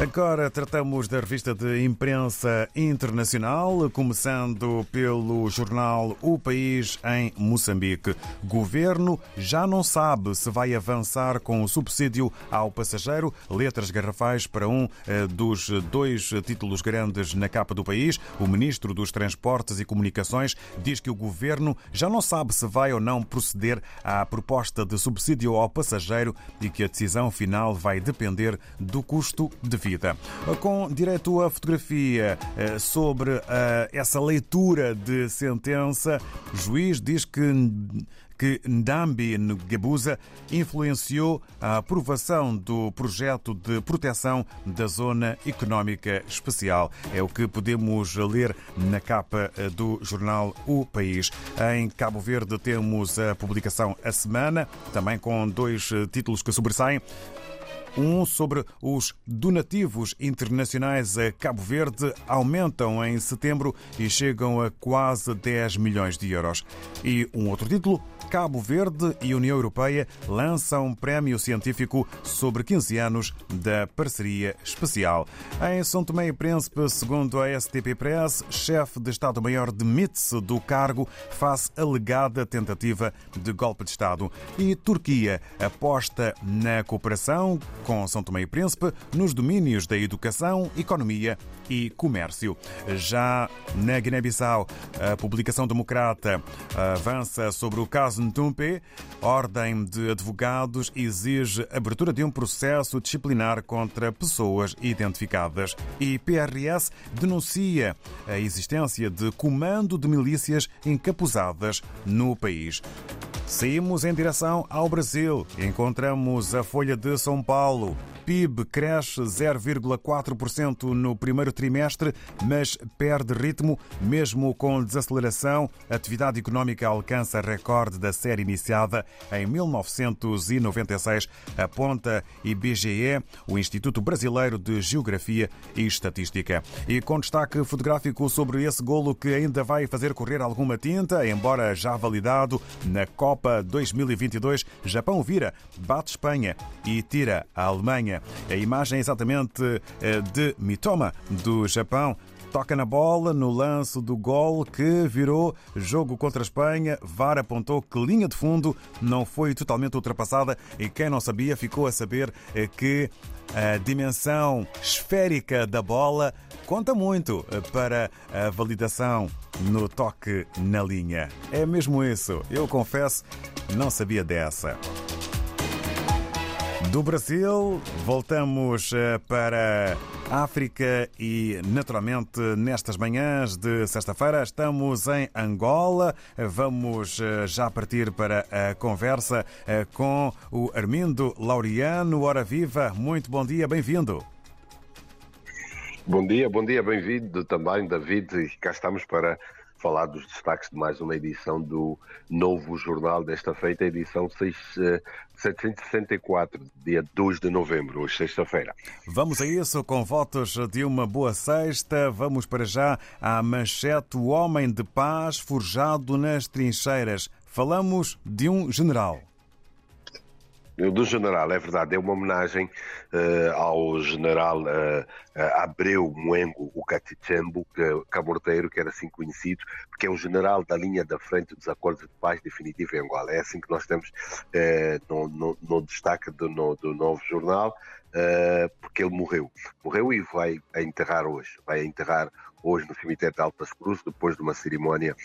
Agora tratamos da revista de imprensa internacional, começando pelo jornal O País em Moçambique. Governo já não sabe se vai avançar com o subsídio ao passageiro, letras garrafais para um eh, dos dois títulos grandes na capa do país. O ministro dos Transportes e Comunicações diz que o governo já não sabe se vai ou não proceder à proposta de subsídio ao passageiro e que a decisão final vai depender do custo de vida vida. Com direito à fotografia eh, sobre eh, essa leitura de sentença, o juiz diz que que Ndambi Ngebuza influenciou a aprovação do projeto de proteção da Zona Económica Especial. É o que podemos ler na capa eh, do jornal O País. Em Cabo Verde temos a publicação A Semana, também com dois títulos que sobressaem. Um sobre os donativos internacionais a Cabo Verde aumentam em setembro e chegam a quase 10 milhões de euros. E um outro título, Cabo Verde e União Europeia lançam um prémio científico sobre 15 anos da parceria especial. Em São Tomé e Príncipe, segundo a STP Press, chefe de Estado-Maior demite-se do cargo face alegada tentativa de golpe de Estado. E Turquia aposta na cooperação com São Tomé e Príncipe nos domínios da educação, economia e comércio. Já na Guiné-Bissau, a publicação democrata avança sobre o caso Ntumpe. Ordem de advogados exige abertura de um processo disciplinar contra pessoas identificadas. E PRS denuncia a existência de comando de milícias encapuzadas no país. Saímos em direção ao Brasil. Encontramos a Folha de São Paulo. PIB cresce 0,4% no primeiro trimestre, mas perde ritmo, mesmo com desaceleração. A atividade económica alcança recorde da série iniciada em 1996, aponta IBGE, o Instituto Brasileiro de Geografia e Estatística. E com destaque fotográfico sobre esse golo que ainda vai fazer correr alguma tinta, embora já validado na Copa 2022, Japão vira, bate Espanha e tira a Alemanha. A imagem é exatamente eh, de Mitoma, do Japão. Toca na bola no lance do gol que virou jogo contra a Espanha. VAR apontou que linha de fundo não foi totalmente ultrapassada e quem não sabia ficou a saber eh, que a dimensão esférica da bola conta muito eh, para a validação no toque na linha. É mesmo isso. Eu confesso, não sabia dessa. Do Brasil, voltamos eh, para África e, naturalmente, nestas manhãs de sexta-feira, estamos em Angola. Vamos eh, já partir para a conversa eh, com o Armindo Laureano. Hora viva, muito bom dia, bem-vindo. Bom dia, bom dia, bem-vindo também, David. Cá estamos para falar dos destaques de mais uma edição do novo jornal desta feita, edição 6, 764, dia 2 de novembro, hoje sexta-feira. Vamos a isso com votos de uma boa sexta. Vamos para já à manchete O Homem de Paz forjado nas trincheiras. Falamos de um general do general, é verdade, é uma homenagem uh, ao general uh, uh, Abreu Moengo, o Catichembo, que, camorteiro, que era assim conhecido, porque é um general da linha da frente dos acordos de paz definitivo em Angola. É assim que nós temos no, no, no, destaque do, no, do novo jornal, porque ele morreu. Morreu e vai enterrar hoje, vai enterrar hoje no cemitério de Altas Cruzes, depois de uma cerimónia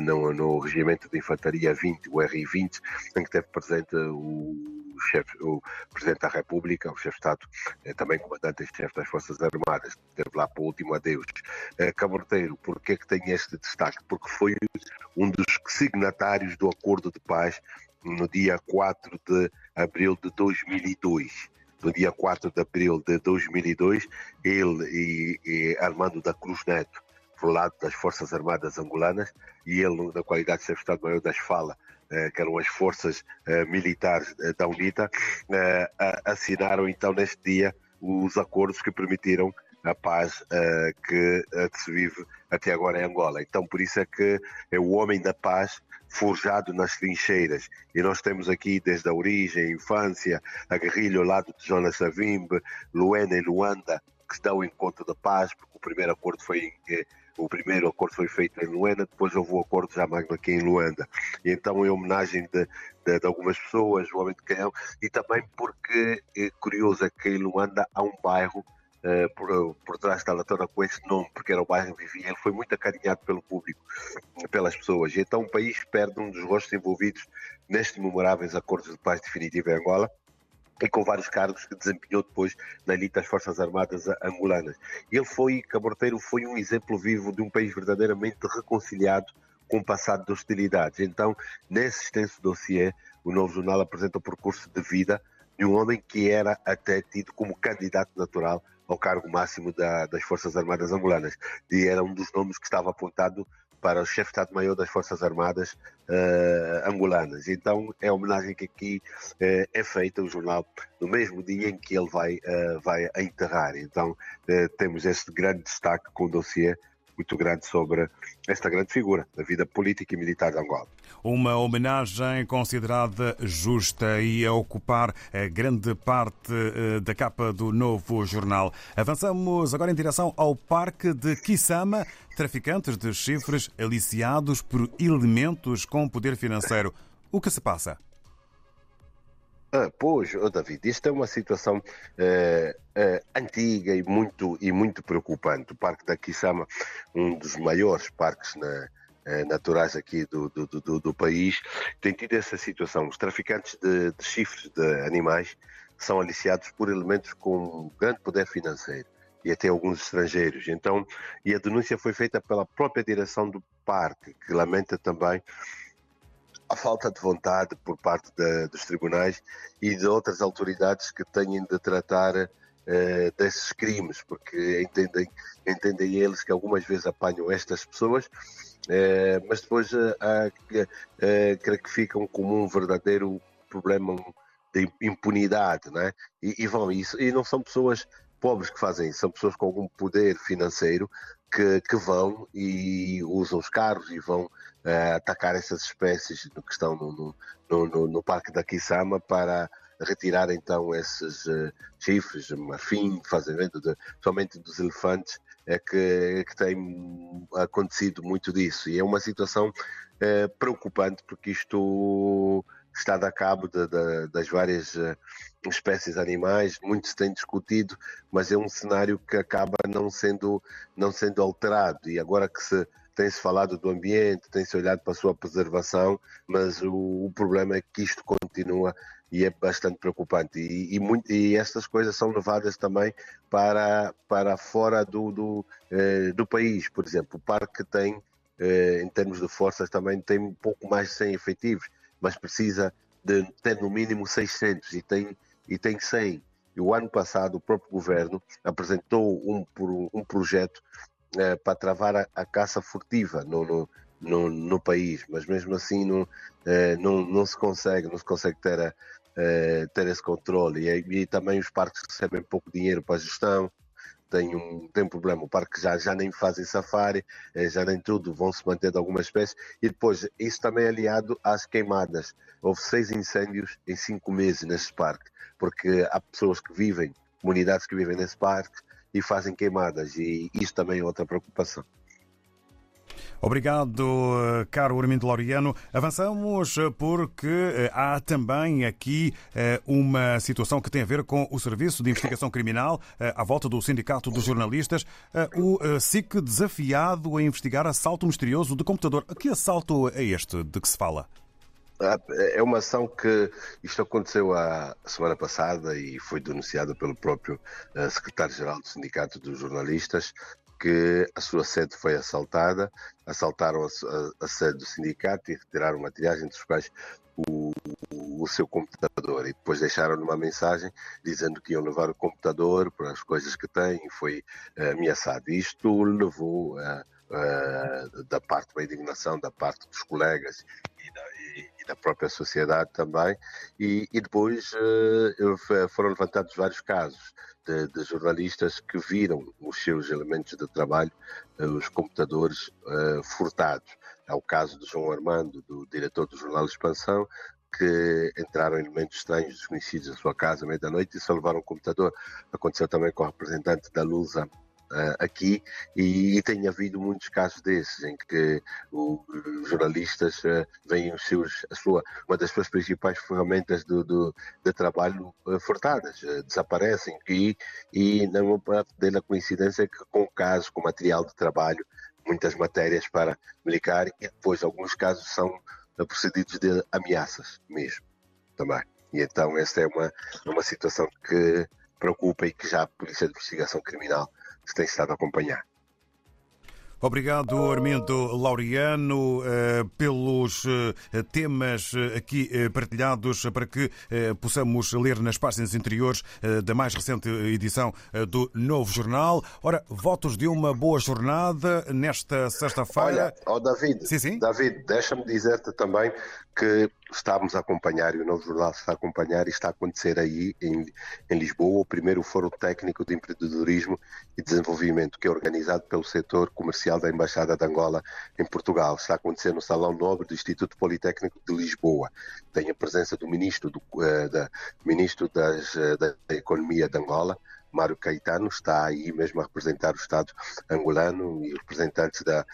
no, no Regimento de Infantaria 20, o RI-20, em que teve presente o o, chefe, o Presidente da República, o chefe de Estado, é também comandante chefe das Forças Armadas, esteve lá para o último adeus. É, Caborteiro, porquê é que tem este destaque? Porque foi um dos signatários do Acordo de Paz no dia 4 de abril de 2002 no dia 4 de abril de 2002, ele e, e, Armando da Cruz Neto, lado das Forças Armadas Angolanas, e ele, na qualidade de chefe de Estado-Maior das FALA, eh, que eram as forças eh, militares eh, da UNITA, assinaram então neste dia os acordos que permitiram a paz que se vive até agora em Angola. Então, por isso é que é o homem da paz forjado nas trincheiras. E nós temos aqui desde a origem, a infância, a guerrilha ao lado de Jonas Savimbe, Luena e Luanda, que dá o encontro da paz, porque o primeiro acordo foi em, o primeiro acordo foi feito em Luanda, depois houve o acordo já magno aqui em Luanda. E então, em homenagem de, de, de, algumas pessoas, o Homem de Canhão, e também porque é curioso que em Luanda há um bairro uh, por, por trás da Latora com esse nome, porque era o bairro que vivia. Ele foi muito acarinhado pelo público, pelas pessoas. E então o país perde um dos rostos envolvidos nestes memoráveis acordos de paz definitiva em Angola e com vários cargos que desempenhou depois na elite das Forças Armadas angolanas. Ele foi, Caborteiro foi um exemplo vivo de um país verdadeiramente reconciliado com o passado de hostilidades. Então, nesse extenso dossiê, o Novo Jornal apresenta o percurso de vida de um homem que era até tido como candidato natural ao cargo máximo da, das Forças Armadas angolanas. E era um dos nomes que estava apontado para o chefe de Estado-Maior das Forças Armadas uh, angolanas. Então é a homenagem que aqui uh, é feita o jornal no mesmo dia em que ele vai, uh, vai enterrar. Então temos este grande destaque com o dossiê muito grande sobre esta grande figura da vida política e militar de Angola. Uma homenagem considerada justa e a ocupar grande parte da capa do novo jornal. Avançamos agora em direção ao Parque de Kisama. Traficantes de chifres aliciados por elementos com poder financeiro. O que se passa? Ah, pois, oh David, isto é uma situação uh, uh, antiga e muito, e muito preocupante. O Parque da Kisama, um dos maiores parques na, uh, naturais aqui do, do, do, do, país, tem tido essa situação. Os traficantes de, de chifres de animais são aliciados por elementos com grande poder financeiro e até alguns estrangeiros. Então, e a denúncia foi feita pela própria direção do parque, que lamenta também a falta de vontade por parte de, dos tribunais e de outras autoridades que tenham de tratar uh, desses crimes, porque entendem, entendem eles que algumas vezes apanham estas pessoas, uh, mas depois uh, creio que ficam como um verdadeiro problema de impunidade, né? E, e vão isso e não são pessoas pobres que fazem isso, são pessoas com algum poder financeiro que, que vão e usam os carros e vão uh, atacar essas espécies que estão no, no, no, no Parque da Kisama para retirar então esses uh, chifres, marfim, fazimento de, somente dos elefantes, é que, é que tem acontecido muito disso. E é uma situação uh, preocupante porque isto está a cabo de, de, das várias uh, espécies animais, muito se tem discutido, mas é um cenário que acaba não sendo, não sendo alterado. E agora que se tem-se falado do ambiente, tem-se olhado para a sua preservação, mas o, o, problema é que isto continua e é bastante preocupante. E, e, muito, e estas coisas são levadas também para, para fora do, do, eh, do país. Por exemplo, o parque tem, eh, em termos de forças, também tem um pouco mais de 100 efetivos, mas precisa de ter no mínimo 600 e tem, e tem 100. E o ano passado o próprio governo apresentou um, um projeto eh, para travar a, a, caça furtiva no, no, no, no, país, mas mesmo assim não, eh, não, não se consegue, não se consegue ter, a, eh, ter esse controle. E, e, também os parques recebem pouco dinheiro para a gestão, tem um, tem um problema. O parque já, já nem fazem safari, já nem tudo, vão se manter de algumas espécies. E depois, isso também é aliado às queimadas. Houve seis incêndios em cinco meses neste parque, porque há pessoas que vivem, comunidades que vivem nesse parque, e fazem queimadas, e isso também é outra preocupação. Obrigado, caro Armindo Laureano. Avançamos porque eh, há também aqui eh, uma situação que tem a ver com o Serviço de Investigação Criminal eh, à volta do Sindicato dos Jornalistas. O SIC desafiado a investigar assalto misterioso de computador. Que assalto é este de que se fala? Ah, é uma ação que isto aconteceu a semana passada e foi denunciada pelo próprio secretário-geral do Sindicato dos Jornalistas que a sua sede foi assaltada, assaltaram a, a, a sede do sindicato e retiraram materiais, entre os quais o, o, seu computador, e depois deixaram uma mensagem dizendo que iam levar o computador para as coisas que têm, e foi uh, ameaçado. Isto levou uh, uh, da parte da indignação da parte dos colegas e da, da própria sociedade também, e, e depois uh, foram levantados vários casos de, de, jornalistas que viram os seus elementos de trabalho, uh, os computadores, uh, furtados. É o caso de João Armando, do diretor do jornal Expansão, que entraram elementos estranhos, desconhecidos na sua casa à meia da noite e só levaram o computador. Aconteceu também com o representante da Lusa uh, aqui e, e, tem havido muitos casos desses em que os jornalistas uh, veem os seus, a sua, uma das suas principais ferramentas do, do de trabalho uh, furtadas, desaparecem e, e não é dela coincidência que com casos, com material de trabalho, muitas matérias para militar e depois alguns casos são procedidos de ameaças mesmo também. E então esta é uma, uma situação que preocupa e que já a Polícia de Investigação Criminal se tem estado a acompanhar. Obrigado, Armindo Laureano, eh, pelos eh, temas eh, aqui partilhados para que possamos ler nas páginas interiores da mais recente edição do Novo Jornal. Ora, votos de uma boa jornada nesta sexta-feira. Olha, oh David, sim, sim. David, deixa-me dizer-te também que estamos a acompanhar, e o Novo Jornal está a acompanhar, e está a acontecer aí em, em Lisboa, o primeiro Fórum Técnico de Empreendedorismo e Desenvolvimento, que é organizado pelo setor comercial da Embaixada de Angola em Portugal. Está a acontecer no Salão Nobre do Instituto Politécnico de Lisboa. Tem a presença do Ministro, do, uh, da, ministro das, uh, da Economia de Angola, Mário Caetano está aí mesmo a representar o Estado angolano e representantes da,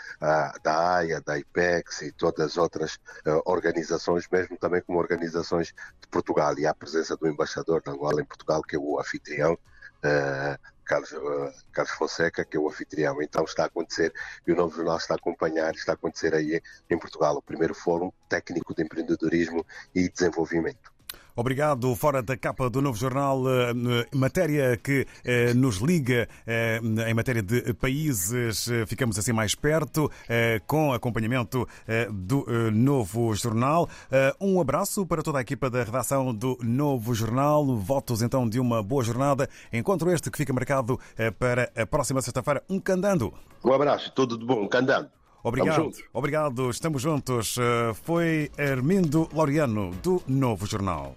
da AIA, da IPEX e todas as outras uh, organizações, mesmo também como organizações de Portugal. E há a presença do embaixador de Angola em Portugal, que é o anfitrião, uh, Carlos, uh, Carlos Fonseca, que é o anfitrião. Então está a acontecer, e o Novo Jornal está a acompanhar, está a acontecer aí em Portugal, o primeiro Fórum Técnico de Empreendedorismo e Desenvolvimento. Obrigado. Fora da capa do Novo Jornal, eh, matéria que eh, nos liga eh, em matéria de países, ficamos assim mais perto, com acompanhamento do Novo Jornal. Um abraço para toda a equipa da redação do Novo Jornal. Votos então de uma boa jornada. Encontro este que fica marcado para a próxima sexta-feira. Um candando. Um abraço, tudo de bom, candando. Obrigado, estamos obrigado, estamos juntos. Foi Armindo Laureano, do Novo Jornal.